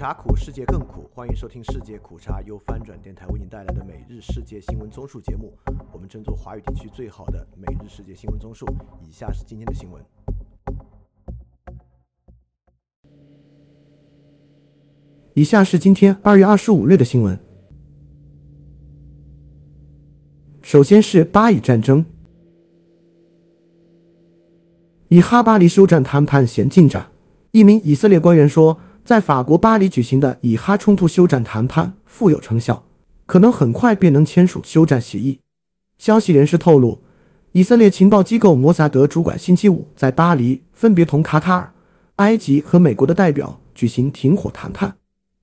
茶苦，世界更苦。欢迎收听《世界苦茶》由翻转电台为您带来的每日世界新闻综述节目。我们争做华语地区最好的每日世界新闻综述。以下是今天的新闻。以下是今天二月二十五日的新闻。首先是巴以战争，以哈巴黎休战谈判显进展。一名以色列官员说，在法国巴黎举行的以哈冲突休战谈判富有成效，可能很快便能签署休战协议。消息人士透露，以色列情报机构摩萨德主管星期五在巴黎分别同卡塔尔、埃及和美国的代表举行停火谈判。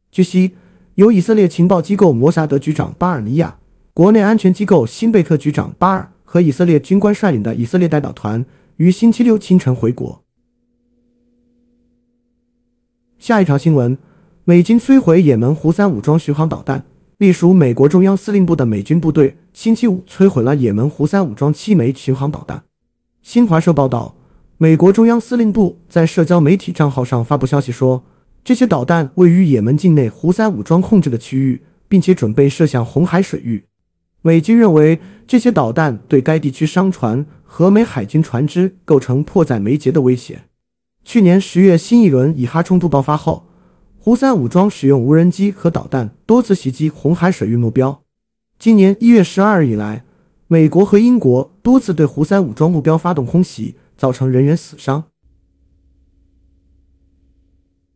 据悉，由以色列情报机构摩萨德局长巴尔尼亚、国内安全机构辛贝特局长巴尔和以色列军官率领的以色列代表团于星期六清晨回国。下一条新闻：美军摧毁也门胡塞武装巡航导弹。隶属美国中央司令部的美军部队星期五摧毁了也门胡塞武装七枚巡航导弹。新华社报道，美国中央司令部在社交媒体账号上发布消息说，这些导弹位于也门境内胡塞武装控制的区域，并且准备射向红海水域。美军认为这些导弹对该地区商船和美海军船只构成迫在眉睫的威胁。去年十月，新一轮以哈冲突爆发后，胡塞武装使用无人机和导弹多次袭击红海水域目标。今年一月十二日以来，美国和英国多次对胡塞武装目标发动空袭，造成人员死伤。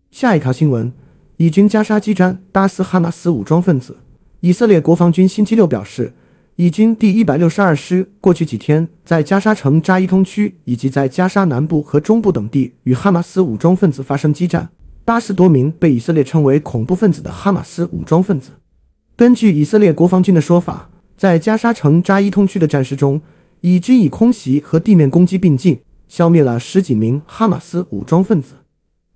下一条新闻：以军加沙激战，打死哈马斯武装分子。以色列国防军星期六表示。以军第一百六十二师过去几天在加沙城扎伊通区以及在加沙南部和中部等地与哈马斯武装分子发生激战，八十多名被以色列称为恐怖分子的哈马斯武装分子。根据以色列国防军的说法，在加沙城扎伊通区的战事中，以军以空袭和地面攻击并进，消灭了十几名哈马斯武装分子。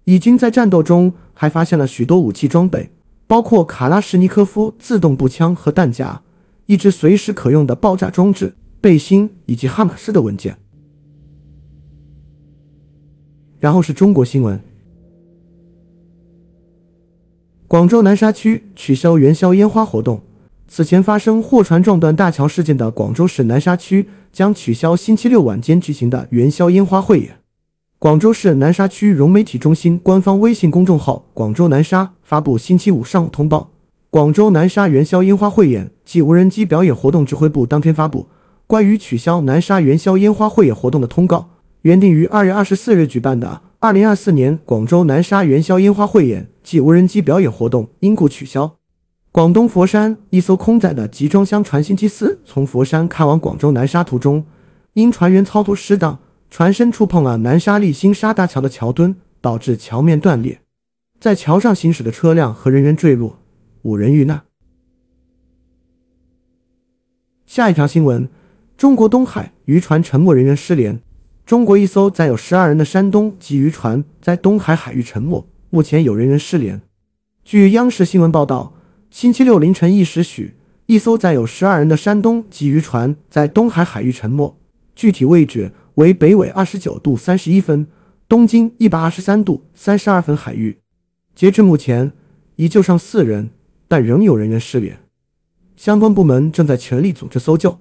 以军在战斗中还发现了许多武器装备，包括卡拉什尼科夫自动步枪和弹夹。一支随时可用的爆炸装置、背心以及哈马斯的文件。然后是中国新闻：广州南沙区取消元宵烟花活动。此前发生货船撞断大桥事件的广州市南沙区将取消星期六晚间举行的元宵烟花汇演。广州市南沙区融媒体中心官方微信公众号“广州南沙”发布星期五上午通报。广州南沙元宵烟花汇演暨无人机表演活动指挥部当天发布关于取消南沙元宵烟花汇演活动的通告，原定于二月二十四日举办的二零二四年广州南沙元宵烟花汇演暨无人机表演活动因故取消。广东佛山一艘空载的集装箱船星期四从佛山开往广州南沙途中，因船员操作失当，船身触碰了南沙立新沙大桥的桥墩，导致桥面断裂，在桥上行驶的车辆和人员坠落。五人遇难。下一条新闻：中国东海渔船沉没，人员失联。中国一艘载有十二人的山东籍渔船在东海海域沉没，目前有人员失联。据央视新闻报道，星期六凌晨一时许，一艘载有十二人的山东籍渔船在东海海域沉没，具体位置为北纬二十九度三十一分、东经一百二十三度三十二分海域。截至目前，已救上四人。但仍有人员失联，相关部门正在全力组织搜救。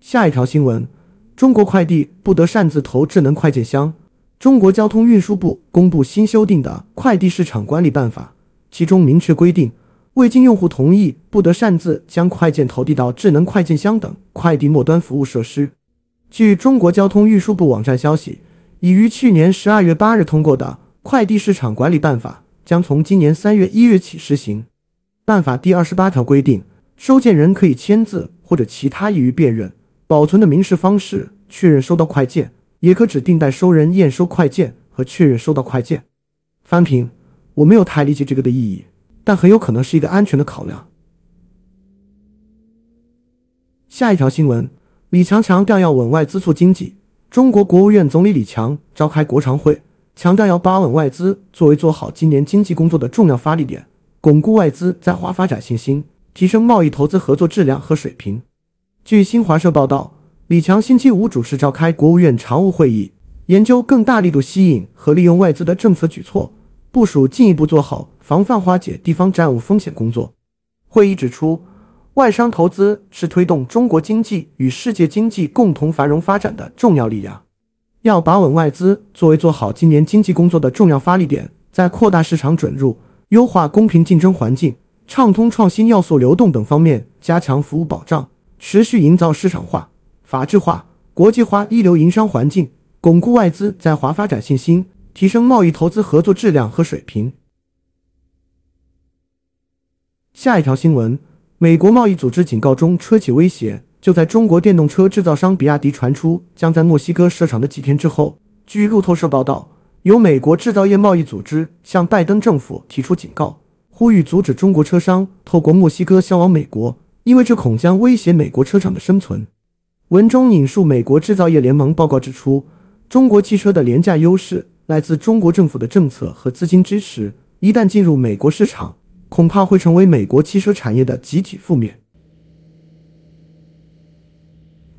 下一条新闻：中国快递不得擅自投智能快件箱。中国交通运输部公布新修订的《快递市场管理办法》，其中明确规定，未经用户同意，不得擅自将快件投递到智能快件箱等快递末端服务设施。据中国交通运输部网站消息，已于去年十二月八日通过的《快递市场管理办法》。将从今年三月一日起实行。办法第二十八条规定，收件人可以签字或者其他易于辨认、保存的明示方式确认收到快件，也可指定代收人验收快件和确认收到快件。翻评：我没有太理解这个的意义，但很有可能是一个安全的考量。下一条新闻：李强强调要稳外资促经济。中国国务院总理李强召开国常会。强调要把稳外资作为做好今年经济工作的重要发力点，巩固外资在华发展信心，提升贸易投资合作质量和水平。据新华社报道，李强星期五主持召开国务院常务会议，研究更大力度吸引和利用外资的政策举措，部署进一步做好防范化解地方债务风险工作。会议指出，外商投资是推动中国经济与世界经济共同繁荣发展的重要力量，要把稳外资作为做好今年经济工作的重要发力点，在扩大市场准入、优化公平竞争环境、畅通创新要素流动等方面加强服务保障，持续营造市场化、法治化、国际化一流营商环境，巩固外资在华发展信心，提升贸易投资合作质量和水平。下一条新闻：美国贸易组织警告中车企威胁，就在中国电动车制造商比亚迪传出将在墨西哥设厂的几天之后，据路透社报道，由美国制造业贸易组织向拜登政府提出警告，呼吁阻止中国车商透过墨西哥销往美国，因为这恐将威胁美国车厂的生存。文中引述美国制造业联盟报告指出，中国汽车的廉价优势来自中国政府的政策和资金支持，一旦进入美国市场。恐怕会成为美国汽车产业的集体负面。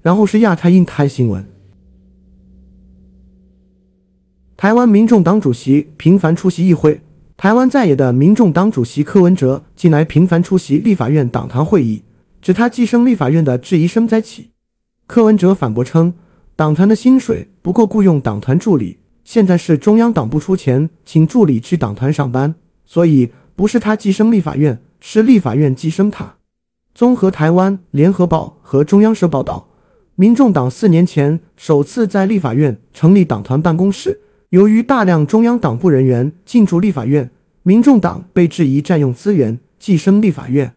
然后是亚太印太新闻：台湾民众党主席频繁出席议会。台湾在野的民众党主席柯文哲近来频繁出席立法院党团会议，指他寄生立法院的质疑声再起。柯文哲反驳称，党团的薪水不够雇佣党团助理，现在是中央党部出钱请助理去党团上班，所以。不是他寄生立法院，是立法院寄生他。综合台湾联合报和中央社报道，民众党四年前首次在立法院成立党团办公室，由于大量中央党部人员进驻立法院，民众党被质疑占用资源，寄生立法院。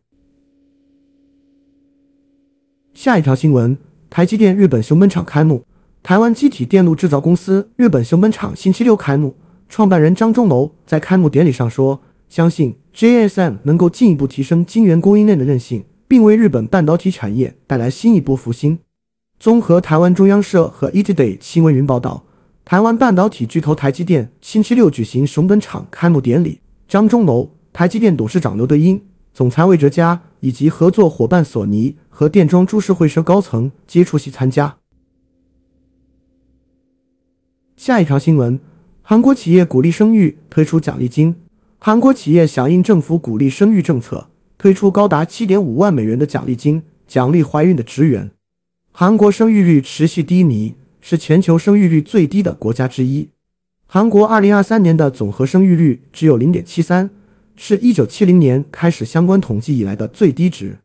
下一条新闻：台积电日本熊本厂开幕。台湾机体电路制造公司日本熊本厂星期六开幕，创办人张忠谋在开幕典礼上说。相信 JSM 能够进一步提升晶圆供应链的韧性，并为日本半导体产业带来新一波复兴。综合台湾中央社和 ETday 新闻云报道，台湾半导体巨头台积电星期六举行熊本厂开幕典礼，张忠谋、台积电董事长刘德英、总裁魏哲嘉以及合作伙伴索尼和电装株式会社高层皆出席参加。下一条新闻：韩国企业鼓励生育，推出奖励金。韩国企业响应政府鼓励生育政策，推出高达七点五万美元的奖励金，奖励怀孕的职员。韩国生育率持续低迷，是全球生育率最低的国家之一。韩国二零二三年的总和生育率只有零点七三，是一九七零年开始相关统计以来的最低值。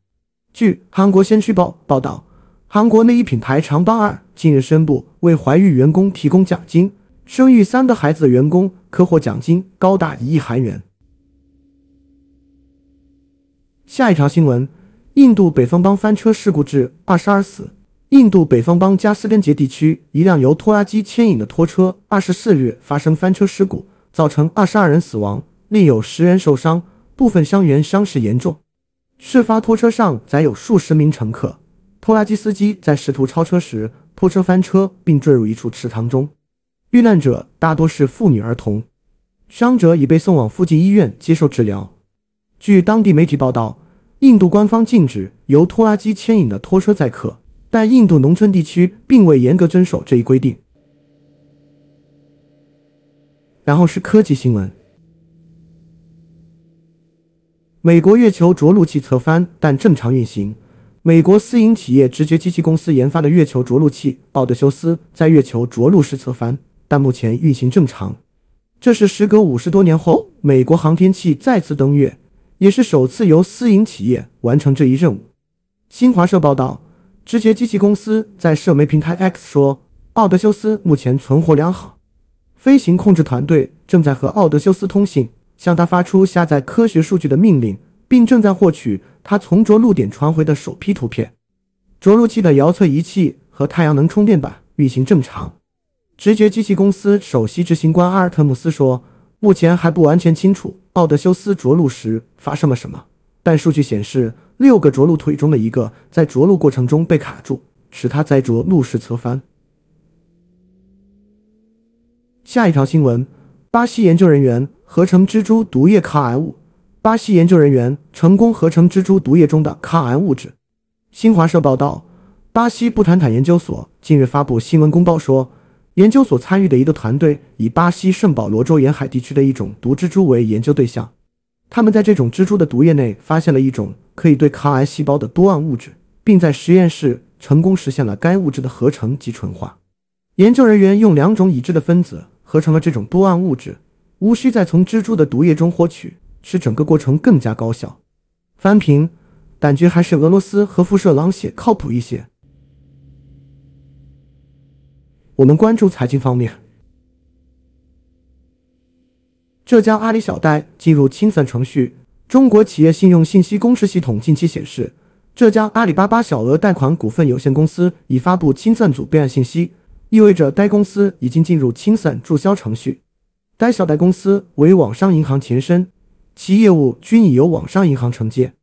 据韩国先驱报报道，韩国内衣品牌长邦二近日宣布为怀孕员工提供奖金。生育三个孩子的员工可获奖金高达一亿韩元。下一条新闻：印度北方邦翻车事故致二十二死。印度北方邦加斯根杰地区一辆由拖拉机牵引的拖车，二十四日发生翻车事故，造成二十二人死亡，另有十人受伤，部分伤员伤势严重。事发拖车上载有数十名乘客，拖拉机司机在试图超车时，拖车翻车并坠入一处池塘中。遇难者大多是妇女儿童，伤者已被送往附近医院接受治疗。据当地媒体报道，印度官方禁止由拖拉机牵引的拖车载客，但印度农村地区并未严格遵守这一规定。然后是科技新闻：美国月球着陆器侧翻，但正常运行。美国私营企业直觉机器公司研发的月球着陆器奥德修斯在月球着陆时侧翻。但目前运行正常，这是时隔五十多年后美国航天器再次登月，也是首次由私营企业完成这一任务。新华社报道，直觉机器公司在社媒平台 X 说，奥德修斯目前存活良好，飞行控制团队正在和奥德修斯通信，向他发出下载科学数据的命令，并正在获取他从着陆点传回的首批图片。着陆器的遥测仪器和太阳能充电板运行正常。直觉机器公司首席执行官阿尔特姆斯说：“目前还不完全清楚奥德修斯着陆时发生了什么，但数据显示，六个着陆腿中的一个在着陆过程中被卡住，使它在着陆时侧翻。”下一条新闻：巴西研究人员合成蜘蛛毒液抗癌物。巴西研究人员成功合成蜘蛛毒液中的抗癌物质。新华社报道，巴西布坦坦研究所近日发布新闻公报说。研究所参与的一个团队以巴西圣保罗州沿海地区的一种毒蜘蛛为研究对象，他们在这种蜘蛛的毒液内发现了一种可以对抗癌细胞的多胺物质，并在实验室成功实现了该物质的合成及纯化。研究人员用两种已知的分子合成了这种多胺物质，无需再从蜘蛛的毒液中获取，使整个过程更加高效。翻评，感觉还是俄罗斯核辐射狼血靠谱一些。我们关注财经方面，浙江阿里小贷进入清算程序。中国企业信用信息公示系统近期显示，浙江阿里巴巴小额贷款股份有限公司已发布清算组备案信息。意味着该公司已经进入清算注销程序。该小贷公司为网商银行前身，其业务均已由网商银行承接。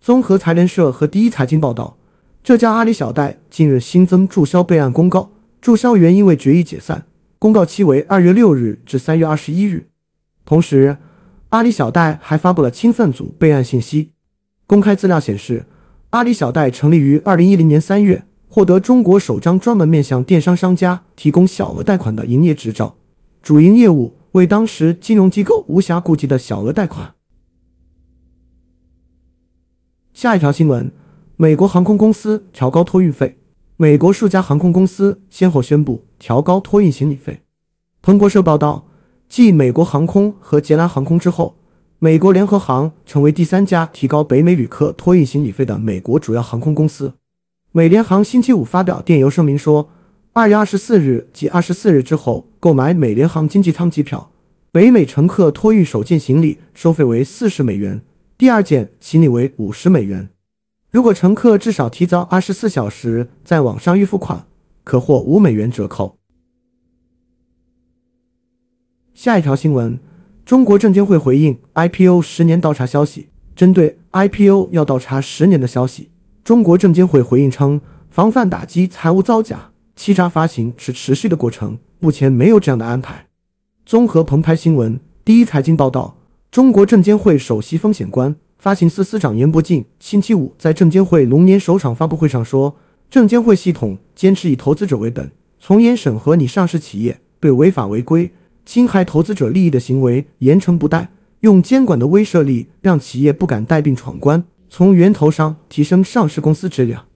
综合财联社和第一财经报道，浙江阿里小贷近日新增注销备案公告，注销原因为决议解散，公告期为二月六日至三月二十一日。同时，阿里小贷还发布了清算组备案信息。公开资料显示，阿里小贷成立于二零一零年三月。获得中国首张专门面向电商商家提供小额贷款的营业执照，主营业务为当时金融机构无暇顾及的小额贷款。下一条新闻：美国航空公司调高托运费。美国数家航空公司先后宣布调高托运行李费。彭博社报道，继美国航空和捷兰航空之后，美国联合航成为第三家提高北美旅客托运行李费的美国主要航空公司。美联航星期五发表电邮声明说，二月二十四日及二十四日之后购买美联航经济舱机票，北美乘客托运首件行李收费为四十美元，第二件行李为五十美元。如果乘客至少提早二十四小时在网上预付款，可获五美元折扣。下一条新闻：中国证监会回应 IPO 十年倒查消息，针对 IPO 要倒查十年的消息。中国证监会回应称，防范打击财务造假、欺诈发行是持续的过程，目前没有这样的安排。综合澎湃新闻、第一财经报道，中国证监会首席风险官、发行司司长严伯进星期五在证监会龙年首场发布会上说，证监会系统坚持以投资者为本，从严审核拟上市企业对违法违规、侵害投资者利益的行为严惩不贷，用监管的威慑力让企业不敢带病闯关。从源头上提升上市公司质量。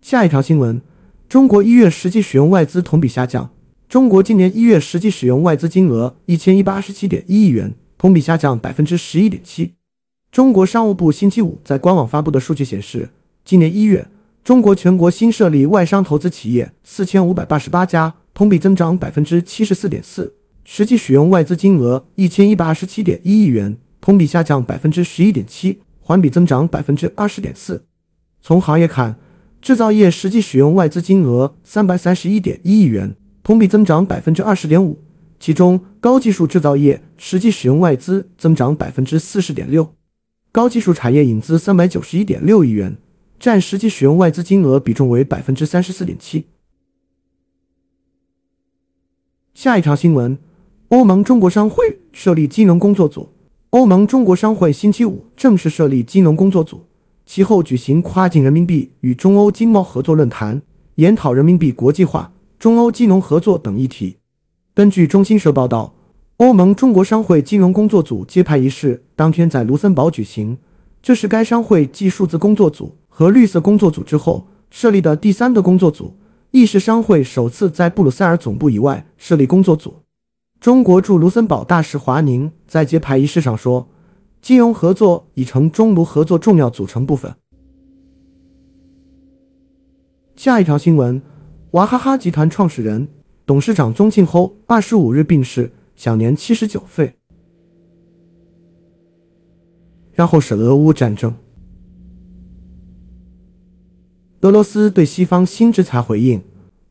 下一条新闻：中国一月实际使用外资同比下降。中国今年一月实际使用外资金额一千一百二十七点一亿元，同比下降百分之十一点七。中国商务部星期五在官网发布的数据显示，今年一月，中国全国新设立外商投资企业四千五百八十八家，同比增长百分之七十四点四，实际使用外资金额一千一百二十七点一亿元。同比下降百分之十一点七，环比增长百分之二十点四。从行业看，制造业实际使用外资金额三百三十一点一亿元，同比增长百分之二十点五。其中，高技术制造业实际使用外资增长百分之四十点六，高技术产业引资三百九十一点六亿元，占实际使用外资金额比重为百分之三十四点七。下一条新闻：欧盟中国商会设立金融工作组。欧盟中国商会星期五正式设立金融工作组，其后举行跨境人民币与中欧经贸合作论坛，研讨人民币国际化、中欧金融合作等议题。根据中新社报道，欧盟中国商会金融工作组揭牌仪式当天在卢森堡举行，这是该商会继数字工作组和绿色工作组之后设立的第三个工作组，意式商会首次在布鲁塞尔总部以外设立工作组。中国驻卢森堡大使华宁在揭牌仪式上说：“金融合作已成中卢合作重要组成部分。”下一条新闻：娃哈哈集团创始人、董事长宗庆后二十五日病逝，享年七十九岁。然后是俄乌战争，俄罗斯对西方新制裁回应。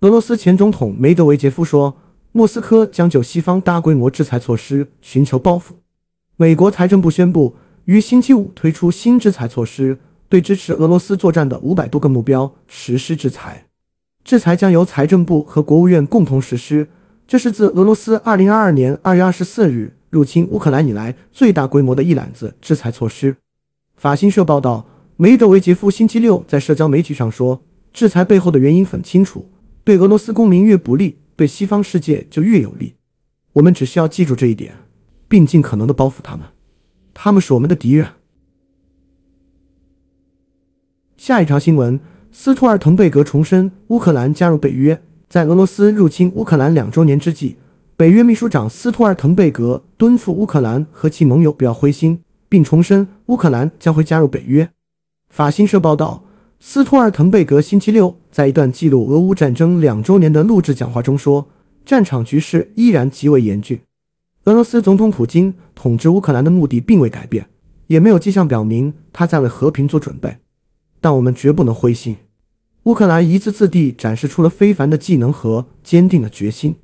俄罗斯前总统梅德韦杰夫说。莫斯科将就西方大规模制裁措施寻求报复。美国财政部宣布于星期五推出新制裁措施，对支持俄罗斯作战的五百多个目标实施制裁。制裁将由财政部和国务院共同实施。这是自俄罗斯2022年2月24日入侵乌克兰以来最大规模的一揽子制裁措施。法新社报道，梅德韦杰夫星期六在社交媒体上说：“制裁背后的原因很清楚。”对俄罗斯公民越不利，对西方世界就越有利。我们只需要记住这一点，并尽可能的报复他们。他们是我们的敌人。下一条新闻：斯托尔滕贝格重申乌克兰加入北约。在俄罗斯入侵乌克兰两周年之际，北约秘书长斯托尔滕贝格敦促乌克兰和其盟友不要灰心，并重申乌克兰将会加入北约。法新社报道，斯托尔滕贝格星期六在一段记录俄乌战争两周年的录制讲话中说：“战场局势依然极为严峻。俄罗斯总统普京统治乌克兰的目的并未改变，也没有迹象表明他在为和平做准备。但我们绝不能灰心。”乌克兰一次次地展示出了非凡的技能和坚定的决心。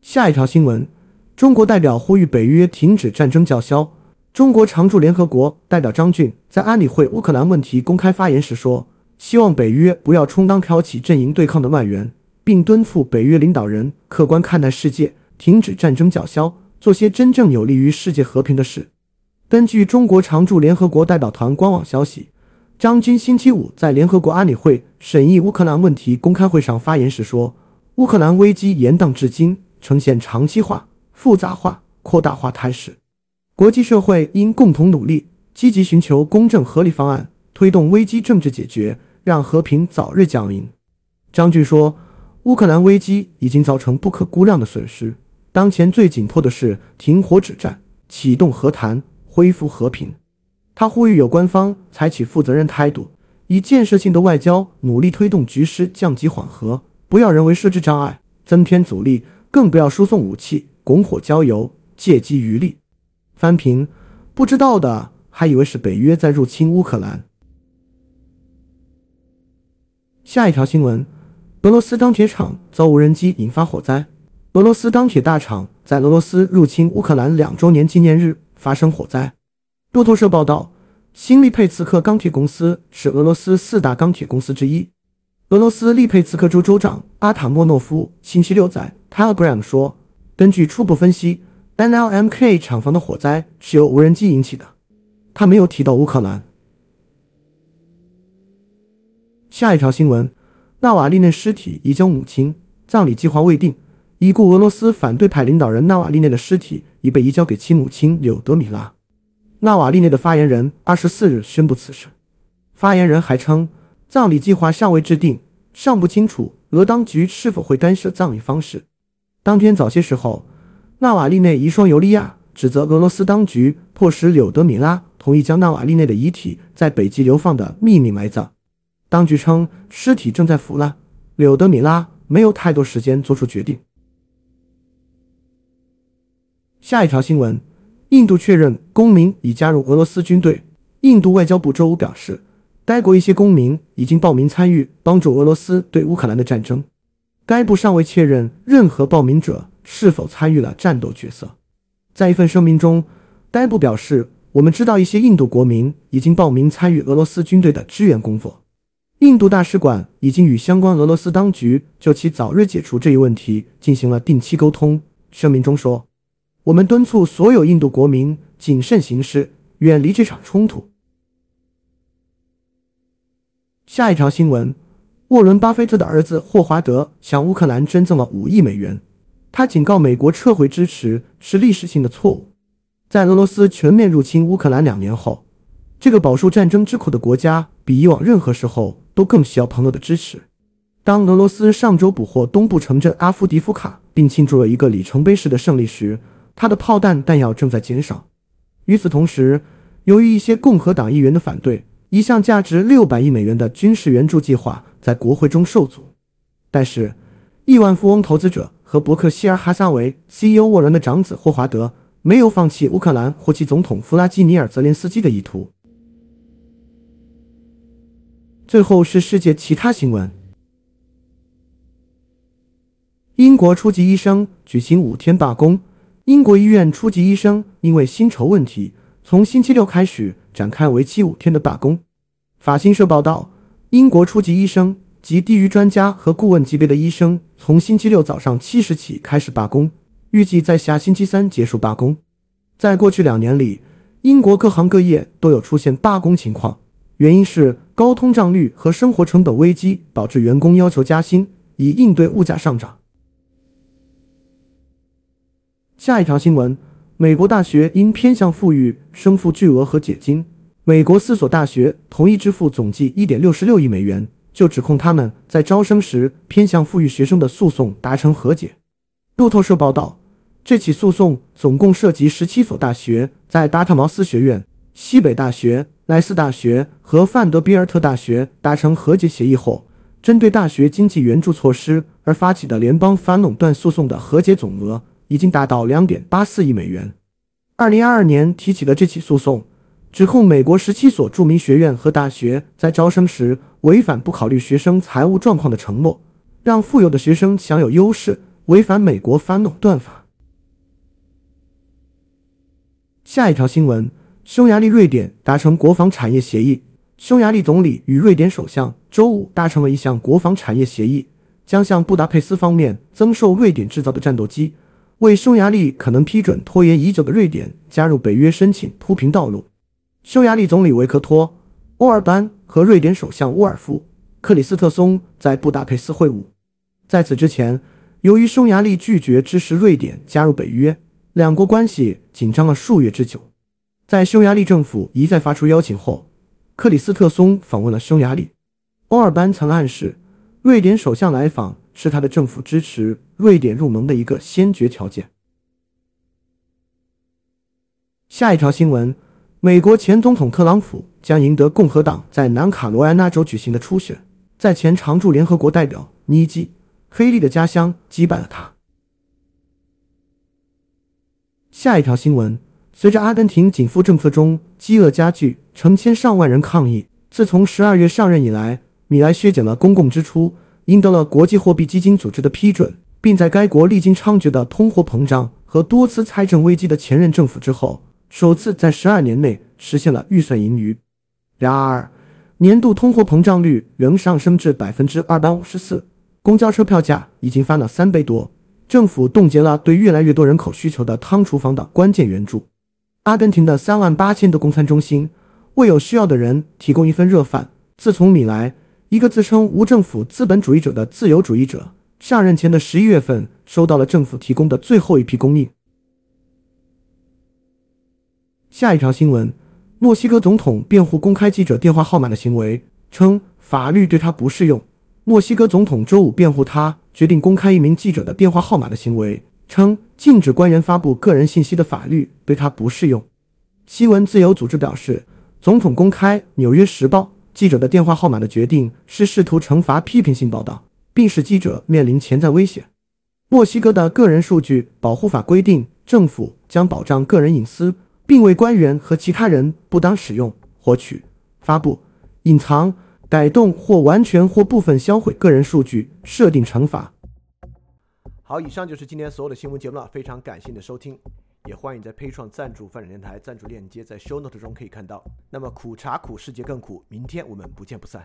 下一条新闻：中国代表呼吁北约停止战争叫嚣。中国常驻联合国代表张俊在安理会乌克兰问题公开发言时说：“希望北约不要充当挑起阵营对抗的外援，并敦促北约领导人客观看待世界，停止战争叫嚣，做些真正有利于世界和平的事。”根据中国常驻联合国代表团官网消息。张军星期五在联合国安理会审议乌克兰问题公开会上发言时说：“乌克兰危机延宕至今，呈现长期化、复杂化、扩大化态势。国际社会应共同努力，积极寻求公正合理方案，推动危机政治解决，让和平早日降临。”张军说：“乌克兰危机已经造成不可估量的损失，当前最紧迫的是停火止战，启动和谈，恢复和平。”他呼吁有关方采取负责任态度，以建设性的外交努力推动局势降级缓和，不要人为设置障碍、增添阻力，更不要输送武器、拱火浇油、借机渔利。翻平，不知道的还以为是北约在入侵乌克兰。下一条新闻：俄罗斯钢铁厂遭无人机引发火灾。俄罗斯钢铁大厂在俄罗斯入侵乌克兰两周年纪念日发生火灾。路透社报道，新利佩茨克钢铁公司是俄罗斯四大钢铁公司之一。俄罗斯利佩茨克州州长阿塔莫诺夫星期六在 Telegram 说：“根据初步分析，NLMK 厂房的火灾是由无人机引起的。”他没有提到乌克兰。下一条新闻：纳瓦利内尸体移交母亲，葬礼计划未定。已故俄罗斯反对派领导人纳瓦利内的尸体已被移交给其母亲柳德米拉。纳瓦利内的发言人二十四日宣布此事。发言人还称，葬礼计划尚未制定，尚不清楚俄当局是否会干涉葬礼方式。当天早些时候，纳瓦利内遗孀尤利娅指责俄罗斯当局迫使柳德米拉同意将纳瓦利内的遗体在北极流放的秘密埋葬。当局称尸体正在腐烂，柳德米拉没有太多时间做出决定。下一条新闻。印度确认公民已加入俄罗斯军队。印度外交部周五表示，该国一些公民已经报名参与帮助俄罗斯对乌克兰的战争。该部尚未确认任何报名者是否参与了战斗角色。在一份声明中，该部表示：“我们知道一些印度国民已经报名参与俄罗斯军队的支援工作。印度大使馆已经与相关俄罗斯当局就其早日解除这一问题进行了定期沟通。”声明中说。我们敦促所有印度国民谨慎行事，远离这场冲突。下一条新闻：沃伦·巴菲特的儿子霍华德向乌克兰捐赠了五亿美元。他警告美国撤回支持是历史性的错误。在俄罗斯全面入侵乌克兰两年后，这个饱受战争之苦的国家比以往任何时候都更需要朋友的支持。当俄罗斯上周捕获东部城镇阿夫迪夫卡，并庆祝了一个里程碑式的胜利时，他的炮弹弹药正在减少。与此同时，由于一些共和党议员的反对，一项价值六百亿美元的军事援助计划在国会中受阻。但是，亿万富翁投资者和伯克希尔哈撒韦 CEO 沃伦的长子霍华德没有放弃乌克兰或其总统弗拉基米尔泽连斯基的意图。最后是世界其他新闻：英国初级医生举行五天罢工。英国医院初级医生因为薪酬问题，从星期六开始展开为期五天的罢工。法新社报道，英国初级医生及低于专家和顾问级别的医生从星期六早上七时起开始罢工，预计在下星期三结束罢工。在过去两年里，英国各行各业都有出现罢工情况，原因是高通胀率和生活成本危机导致员工要求加薪，以应对物价上涨。下一条新闻：美国大学因偏向富裕，生负巨额和解金。美国四所大学同意支付总计一点六十六亿美元，就指控他们在招生时偏向富裕学生的诉讼达成和解。路透社报道，这起诉讼总共涉及十七所大学，在达特茅斯学院、西北大学。莱斯大学和范德比尔特大学达成和解协议后，针对大学经济援助措施而发起的联邦反垄断诉讼的和解总额已经达到两点八四亿美元。二零二二年提起的这起诉讼，指控美国十七所著名学院和大学在招生时违反不考虑学生财务状况的承诺，让富有的学生享有优势，违反美国反垄断法。下一条新闻。匈牙利、瑞典达成国防产业协议。匈牙利总理与瑞典首相周五达成了一项国防产业协议，将向布达佩斯方面增售瑞典制造的战斗机，为匈牙利可能批准拖延已久的瑞典加入北约申请铺平道路。匈牙利总理维克托·欧尔班和瑞典首相沃尔夫·克里斯特松在布达佩斯会晤。在此之前，由于匈牙利拒绝支持瑞典加入北约，两国关系紧张了数月之久。在匈牙利政府一再发出邀请后，克里斯特松访问了匈牙利。欧尔班曾暗示，瑞典首相来访是他的政府支持瑞典入盟的一个先决条件。下一条新闻：美国前总统特朗普将赢得共和党在南卡罗来纳州举行的初选，在前常驻联合国代表尼基·黑利的家乡击败了他。下一条新闻。随着阿根廷紧富政策中饥饿加剧，成千上万人抗议。自从十二月上任以来，米莱削减了公共支出，赢得了国际货币基金组织的批准，并在该国历经猖獗的通货膨胀和多次财政危机的前任政府之后，首次在十二年内实现了预算盈余。然而，年度通货膨胀率仍上升至百分之二百五十四，公交车票价已经翻了三倍多，政府冻结了对越来越多人口需求的汤厨房的关键援助。阿根廷的三万八千多公餐中心为有需要的人提供一份热饭。自从米莱，一个自称无政府资本主义者的自由主义者，上任前的十一月份收到了政府提供的最后一批供应。下一条新闻：墨西哥总统辩护公开记者电话号码的行为，称法律对他不适用。墨西哥总统周五辩护他决定公开一名记者的电话号码的行为。称禁止官员发布个人信息的法律对他不适用。新闻自由组织表示，总统公开《纽约时报》记者的电话号码的决定是试图惩罚批评性报道，并使记者面临潜在危险。墨西哥的个人数据保护法规定，政府将保障个人隐私，并为官员和其他人不当使用、获取、发布、隐藏、改动或完全或部分销毁个人数据设定惩罚。好，以上就是今天所有的新闻节目了。非常感谢你的收听，也欢迎在 p a 创赞助发展电台赞助链接，在 Show Note 中可以看到。那么苦茶苦，世界更苦，明天我们不见不散。